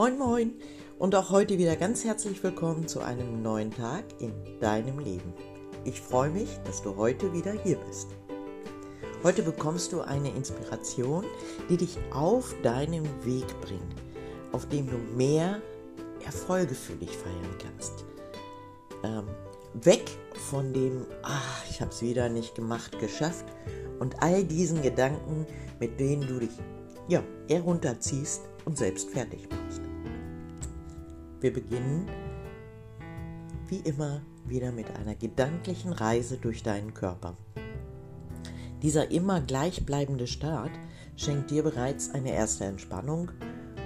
Moin Moin und auch heute wieder ganz herzlich willkommen zu einem neuen Tag in deinem Leben. Ich freue mich, dass du heute wieder hier bist. Heute bekommst du eine Inspiration, die dich auf deinem Weg bringt, auf dem du mehr Erfolge für dich feiern kannst. Ähm, weg von dem, ach, ich habe es wieder nicht gemacht, geschafft und all diesen Gedanken, mit denen du dich ja, herunterziehst und selbst fertig machst. Wir beginnen wie immer wieder mit einer gedanklichen Reise durch deinen Körper. Dieser immer gleichbleibende Start schenkt dir bereits eine erste Entspannung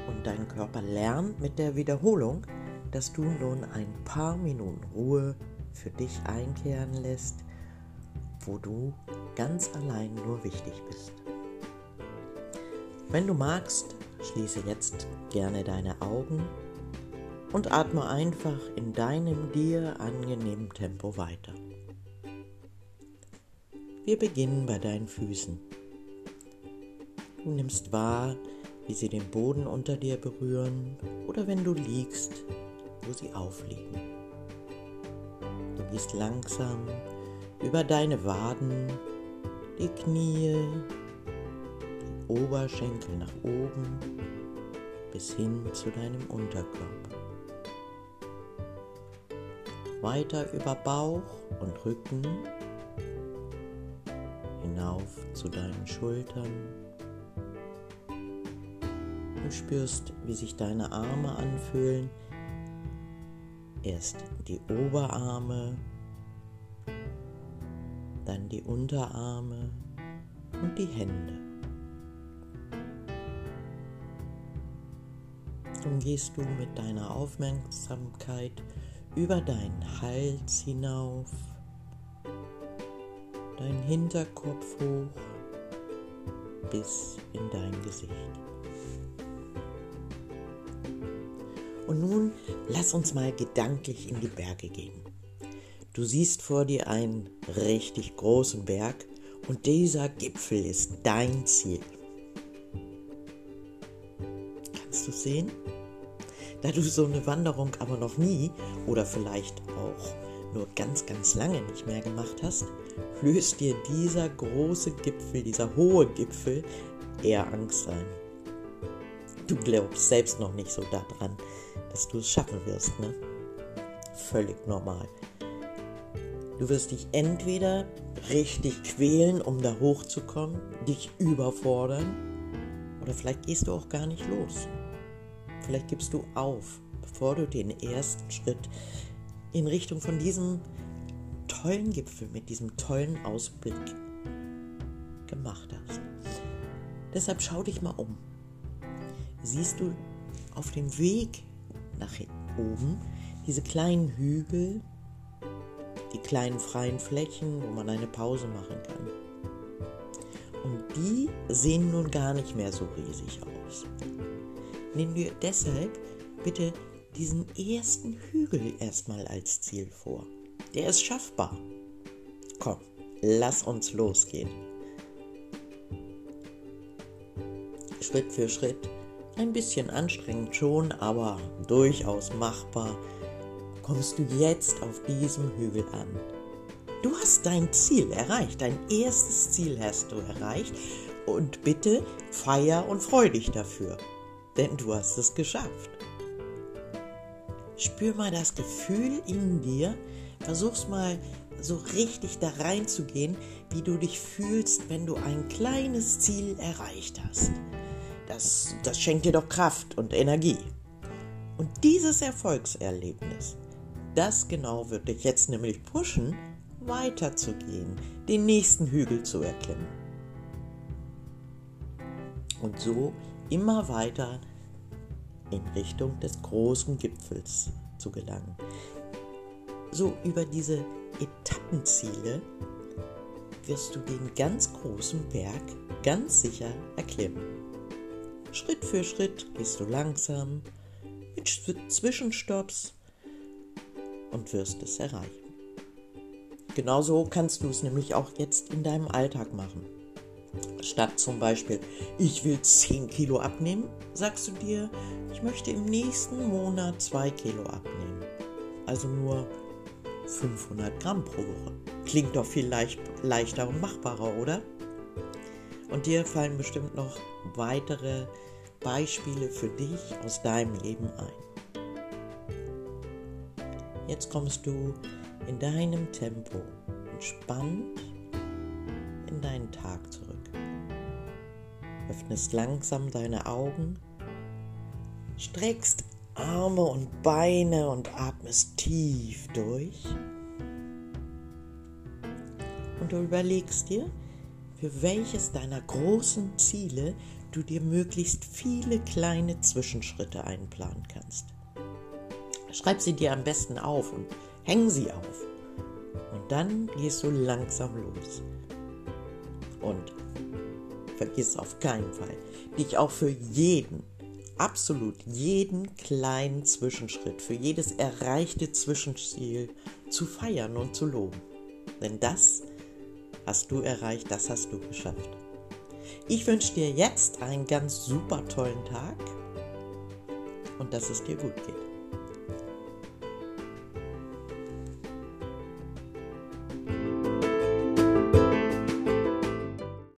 und dein Körper lernt mit der Wiederholung, dass du nun ein paar Minuten Ruhe für dich einkehren lässt, wo du ganz allein nur wichtig bist. Wenn du magst, schließe jetzt gerne deine Augen und atme einfach in deinem dir angenehmen Tempo weiter. Wir beginnen bei deinen Füßen. Du nimmst wahr, wie sie den Boden unter dir berühren oder wenn du liegst, wo sie aufliegen. Du gehst langsam über deine Waden, die Knie, die Oberschenkel nach oben bis hin zu deinem Unterkörper weiter über Bauch und Rücken hinauf zu deinen Schultern. Du spürst, wie sich deine Arme anfühlen. Erst die Oberarme, dann die Unterarme und die Hände. Nun gehst du mit deiner Aufmerksamkeit über deinen Hals hinauf, dein Hinterkopf hoch bis in dein Gesicht. Und nun lass uns mal gedanklich in die Berge gehen. Du siehst vor dir einen richtig großen Berg und dieser Gipfel ist dein Ziel. Kannst du sehen? Da du so eine Wanderung aber noch nie oder vielleicht auch nur ganz, ganz lange nicht mehr gemacht hast, löst dir dieser große Gipfel, dieser hohe Gipfel eher Angst ein. Du glaubst selbst noch nicht so daran, dass du es schaffen wirst, ne? Völlig normal. Du wirst dich entweder richtig quälen, um da hochzukommen, dich überfordern, oder vielleicht gehst du auch gar nicht los. Vielleicht gibst du auf, bevor du den ersten Schritt in Richtung von diesem tollen Gipfel mit diesem tollen Ausblick gemacht hast. Deshalb schau dich mal um. Siehst du auf dem Weg nach oben diese kleinen Hügel, die kleinen freien Flächen, wo man eine Pause machen kann. Und die sehen nun gar nicht mehr so riesig aus. Nimm dir deshalb bitte diesen ersten Hügel erstmal als Ziel vor. Der ist schaffbar. Komm, lass uns losgehen. Schritt für Schritt, ein bisschen anstrengend schon, aber durchaus machbar, kommst du jetzt auf diesem Hügel an. Du hast dein Ziel erreicht, dein erstes Ziel hast du erreicht und bitte feier und freu dich dafür denn du hast es geschafft. Spür mal das Gefühl in dir, versuch's mal so richtig da reinzugehen, wie du dich fühlst, wenn du ein kleines Ziel erreicht hast. Das, das schenkt dir doch Kraft und Energie. Und dieses Erfolgserlebnis, das genau wird dich jetzt nämlich pushen, weiterzugehen, den nächsten Hügel zu erklimmen. Und so immer weiter in Richtung des großen Gipfels zu gelangen. So über diese Etappenziele wirst du den ganz großen Berg ganz sicher erklimmen. Schritt für Schritt gehst du langsam mit Zwischenstopps und wirst es erreichen. Genauso kannst du es nämlich auch jetzt in deinem Alltag machen. Statt zum Beispiel, ich will 10 Kilo abnehmen, sagst du dir, ich möchte im nächsten Monat 2 Kilo abnehmen. Also nur 500 Gramm pro Woche. Klingt doch viel leicht, leichter und machbarer, oder? Und dir fallen bestimmt noch weitere Beispiele für dich aus deinem Leben ein. Jetzt kommst du in deinem Tempo entspannt in deinen Tag zurück. Öffnest langsam deine Augen, streckst Arme und Beine und atmest tief durch. Und du überlegst dir, für welches deiner großen Ziele du dir möglichst viele kleine Zwischenschritte einplanen kannst. Schreib sie dir am besten auf und häng sie auf. Und dann gehst du langsam los. Und vergiss auf keinen Fall, dich auch für jeden, absolut jeden kleinen Zwischenschritt, für jedes erreichte Zwischenziel zu feiern und zu loben. Denn das hast du erreicht, das hast du geschafft. Ich wünsche dir jetzt einen ganz super tollen Tag und dass es dir gut geht.